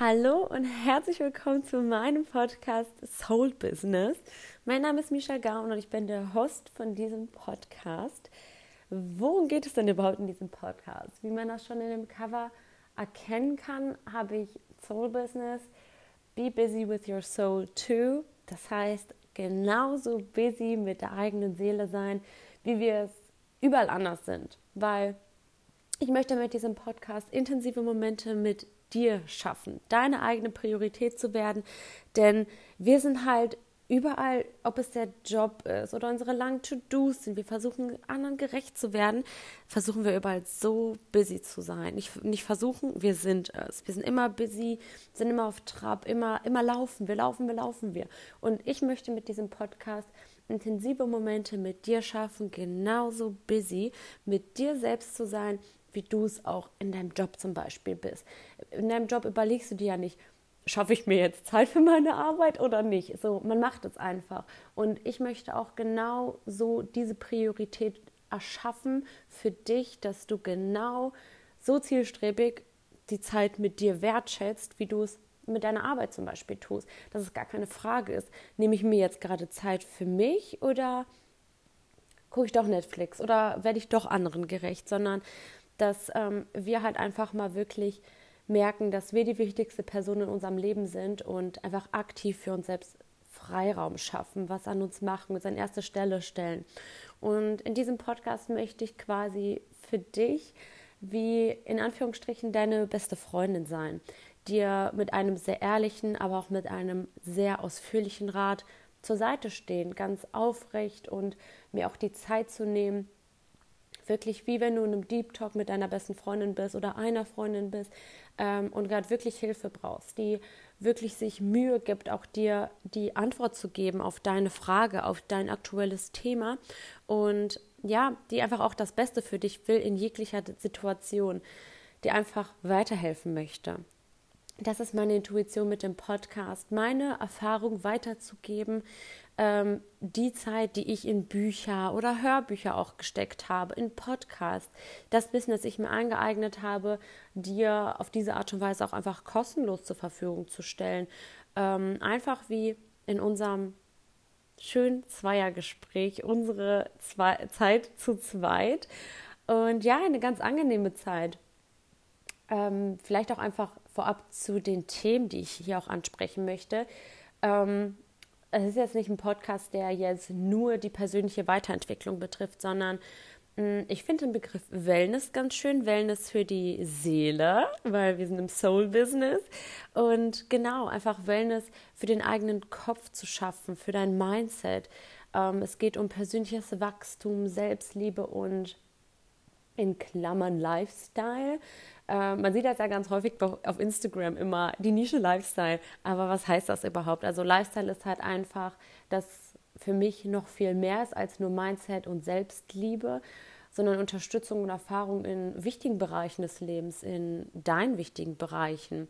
Hallo und herzlich willkommen zu meinem Podcast Soul Business. Mein Name ist Misha Gaun und ich bin der Host von diesem Podcast. Worum geht es denn überhaupt in diesem Podcast? Wie man das schon in dem Cover erkennen kann, habe ich Soul Business, Be Busy with Your Soul Too. Das heißt, genauso busy mit der eigenen Seele sein, wie wir es überall anders sind. Weil ich möchte mit diesem Podcast intensive Momente mit dir schaffen, deine eigene Priorität zu werden. Denn wir sind halt überall, ob es der Job ist oder unsere langen To-Dos sind, wir versuchen anderen gerecht zu werden, versuchen wir überall so busy zu sein. Nicht, nicht versuchen, wir sind es. Wir sind immer busy, sind immer auf Trab, immer, immer laufen. Wir laufen, wir laufen wir. Und ich möchte mit diesem Podcast intensive Momente mit dir schaffen, genauso busy mit dir selbst zu sein, wie du es auch in deinem Job zum Beispiel bist. In deinem Job überlegst du dir ja nicht, schaffe ich mir jetzt Zeit für meine Arbeit oder nicht? So, man macht es einfach. Und ich möchte auch genau so diese Priorität erschaffen für dich, dass du genau so zielstrebig die Zeit mit dir wertschätzt, wie du es mit deiner Arbeit zum Beispiel tust. Dass es gar keine Frage ist, nehme ich mir jetzt gerade Zeit für mich oder gucke ich doch Netflix oder werde ich doch anderen gerecht, sondern dass ähm, wir halt einfach mal wirklich merken, dass wir die wichtigste Person in unserem Leben sind und einfach aktiv für uns selbst Freiraum schaffen, was an uns machen, uns an erste Stelle stellen. Und in diesem Podcast möchte ich quasi für dich wie in Anführungsstrichen deine beste Freundin sein, dir mit einem sehr ehrlichen, aber auch mit einem sehr ausführlichen Rat zur Seite stehen, ganz aufrecht und mir auch die Zeit zu nehmen, wirklich wie wenn du in einem Deep Talk mit deiner besten Freundin bist oder einer Freundin bist ähm, und gerade wirklich Hilfe brauchst, die wirklich sich Mühe gibt, auch dir die Antwort zu geben auf deine Frage, auf dein aktuelles Thema und ja, die einfach auch das Beste für dich will in jeglicher Situation, die einfach weiterhelfen möchte. Das ist meine Intuition mit dem Podcast, meine Erfahrung weiterzugeben, ähm, die Zeit, die ich in Bücher oder Hörbücher auch gesteckt habe, in Podcasts, das Wissen, das ich mir angeeignet habe, dir auf diese Art und Weise auch einfach kostenlos zur Verfügung zu stellen. Ähm, einfach wie in unserem schönen Zweiergespräch, unsere Zwei Zeit zu zweit. Und ja, eine ganz angenehme Zeit. Ähm, vielleicht auch einfach vorab zu den Themen, die ich hier auch ansprechen möchte. Ähm, es ist jetzt nicht ein Podcast, der jetzt nur die persönliche Weiterentwicklung betrifft, sondern mm, ich finde den Begriff Wellness ganz schön. Wellness für die Seele, weil wir sind im Soul-Business. Und genau, einfach Wellness für den eigenen Kopf zu schaffen, für dein Mindset. Ähm, es geht um persönliches Wachstum, Selbstliebe und in Klammern Lifestyle. Äh, man sieht das ja ganz häufig auf Instagram immer, die Nische Lifestyle. Aber was heißt das überhaupt? Also Lifestyle ist halt einfach, dass für mich noch viel mehr ist als nur Mindset und Selbstliebe, sondern Unterstützung und Erfahrung in wichtigen Bereichen des Lebens, in deinen wichtigen Bereichen,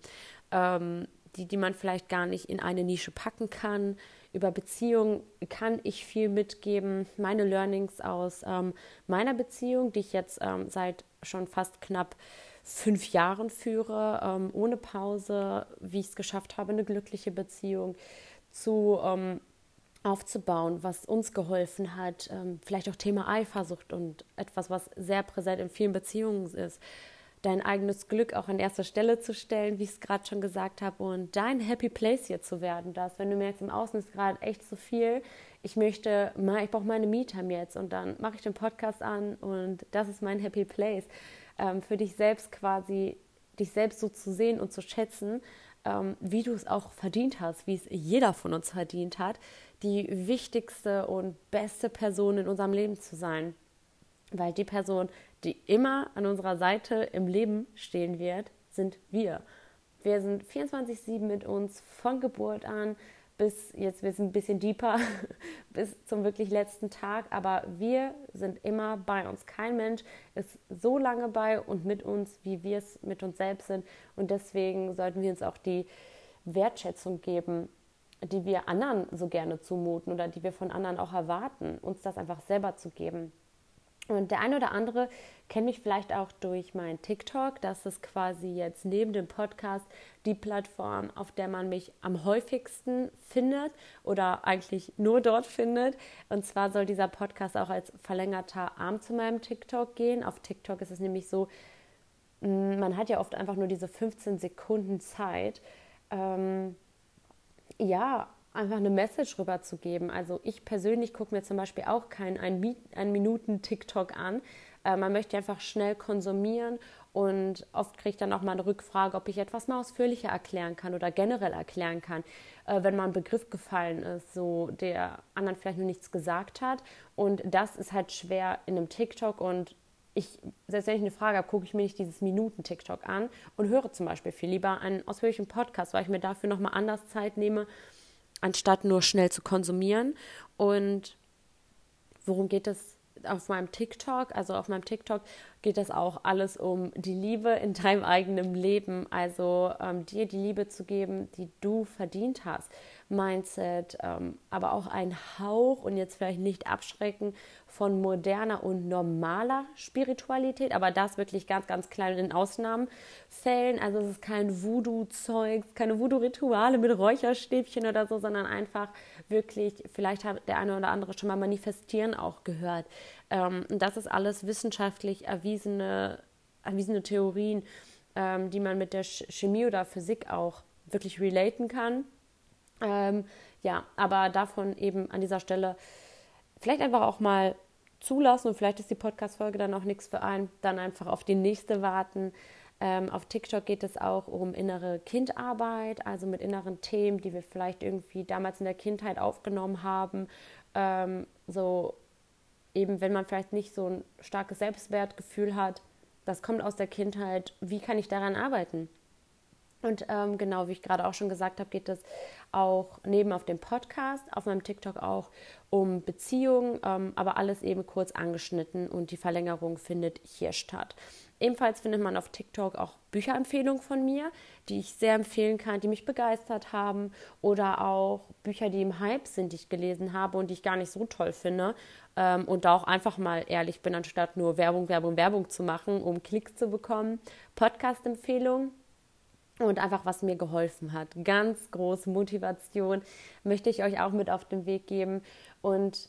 ähm, die, die man vielleicht gar nicht in eine Nische packen kann. Über Beziehungen kann ich viel mitgeben. Meine Learnings aus ähm, meiner Beziehung, die ich jetzt ähm, seit schon fast knapp fünf Jahren führe, ähm, ohne Pause, wie ich es geschafft habe, eine glückliche Beziehung zu ähm, aufzubauen, was uns geholfen hat, ähm, vielleicht auch Thema Eifersucht und etwas, was sehr präsent in vielen Beziehungen ist, dein eigenes Glück auch an erster Stelle zu stellen, wie ich es gerade schon gesagt habe, und dein Happy Place hier zu werden, dass wenn du merkst, im Außen ist gerade echt zu viel, ich möchte, ich brauche meine Me-Time jetzt und dann mache ich den Podcast an und das ist mein Happy Place ähm, für dich selbst quasi, dich selbst so zu sehen und zu schätzen, ähm, wie du es auch verdient hast, wie es jeder von uns verdient hat, die wichtigste und beste Person in unserem Leben zu sein. Weil die Person, die immer an unserer Seite im Leben stehen wird, sind wir. Wir sind 24-7 mit uns von Geburt an bis jetzt wir sind ein bisschen deeper bis zum wirklich letzten Tag, aber wir sind immer bei uns. Kein Mensch ist so lange bei und mit uns, wie wir es mit uns selbst sind und deswegen sollten wir uns auch die Wertschätzung geben, die wir anderen so gerne zumuten oder die wir von anderen auch erwarten, uns das einfach selber zu geben. Und der eine oder andere kennt mich vielleicht auch durch meinen TikTok. Das ist quasi jetzt neben dem Podcast die Plattform, auf der man mich am häufigsten findet oder eigentlich nur dort findet. Und zwar soll dieser Podcast auch als verlängerter Arm zu meinem TikTok gehen. Auf TikTok ist es nämlich so, mm, man hat ja oft einfach nur diese 15 Sekunden Zeit. Ähm, ja, einfach eine Message rüberzugeben. Also ich persönlich gucke mir zum Beispiel auch keinen ein, ein Minuten TikTok an. Äh, man möchte einfach schnell konsumieren und oft kriege ich dann auch mal eine Rückfrage, ob ich etwas mal ausführlicher erklären kann oder generell erklären kann, äh, wenn mal ein Begriff gefallen ist, so der anderen vielleicht noch nichts gesagt hat. Und das ist halt schwer in einem TikTok und ich, selbst wenn ich eine Frage habe, gucke ich mir nicht dieses Minuten-TikTok an und höre zum Beispiel viel lieber einen ausführlichen Podcast, weil ich mir dafür nochmal anders Zeit nehme, anstatt nur schnell zu konsumieren. Und worum geht es auf meinem TikTok? Also auf meinem TikTok geht es auch alles um die Liebe in deinem eigenen Leben. Also ähm, dir die Liebe zu geben, die du verdient hast. Mindset, ähm, aber auch ein Hauch und jetzt vielleicht nicht abschrecken von moderner und normaler Spiritualität, aber das wirklich ganz, ganz klein in Ausnahmenfällen. Also es ist kein Voodoo-Zeug, keine Voodoo-Rituale mit Räucherstäbchen oder so, sondern einfach wirklich, vielleicht hat der eine oder andere schon mal manifestieren auch gehört. Ähm, das ist alles wissenschaftlich erwiesene, erwiesene Theorien, ähm, die man mit der Chemie oder Physik auch wirklich relaten kann. Ähm, ja, aber davon eben an dieser Stelle vielleicht einfach auch mal zulassen und vielleicht ist die Podcast-Folge dann auch nichts für einen, dann einfach auf die nächste warten. Ähm, auf TikTok geht es auch um innere Kindarbeit, also mit inneren Themen, die wir vielleicht irgendwie damals in der Kindheit aufgenommen haben. Ähm, so eben, wenn man vielleicht nicht so ein starkes Selbstwertgefühl hat, das kommt aus der Kindheit, wie kann ich daran arbeiten? Und ähm, genau, wie ich gerade auch schon gesagt habe, geht es auch neben auf dem Podcast, auf meinem TikTok auch um Beziehungen, ähm, aber alles eben kurz angeschnitten und die Verlängerung findet hier statt. Ebenfalls findet man auf TikTok auch Bücherempfehlungen von mir, die ich sehr empfehlen kann, die mich begeistert haben oder auch Bücher, die im Hype sind, die ich gelesen habe und die ich gar nicht so toll finde ähm, und da auch einfach mal ehrlich bin, anstatt nur Werbung, Werbung, Werbung zu machen, um Klicks zu bekommen. Podcast-Empfehlungen und einfach was mir geholfen hat. Ganz große Motivation möchte ich euch auch mit auf den Weg geben und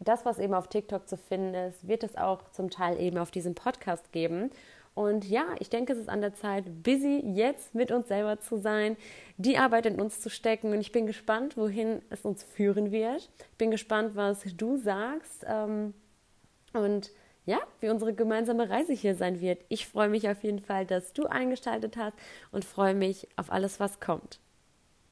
das, was eben auf TikTok zu finden ist, wird es auch zum Teil eben auf diesem Podcast geben. Und ja, ich denke, es ist an der Zeit, busy jetzt mit uns selber zu sein, die Arbeit in uns zu stecken. Und ich bin gespannt, wohin es uns führen wird. Ich bin gespannt, was du sagst. Ähm, und ja, wie unsere gemeinsame Reise hier sein wird. Ich freue mich auf jeden Fall, dass du eingeschaltet hast und freue mich auf alles, was kommt.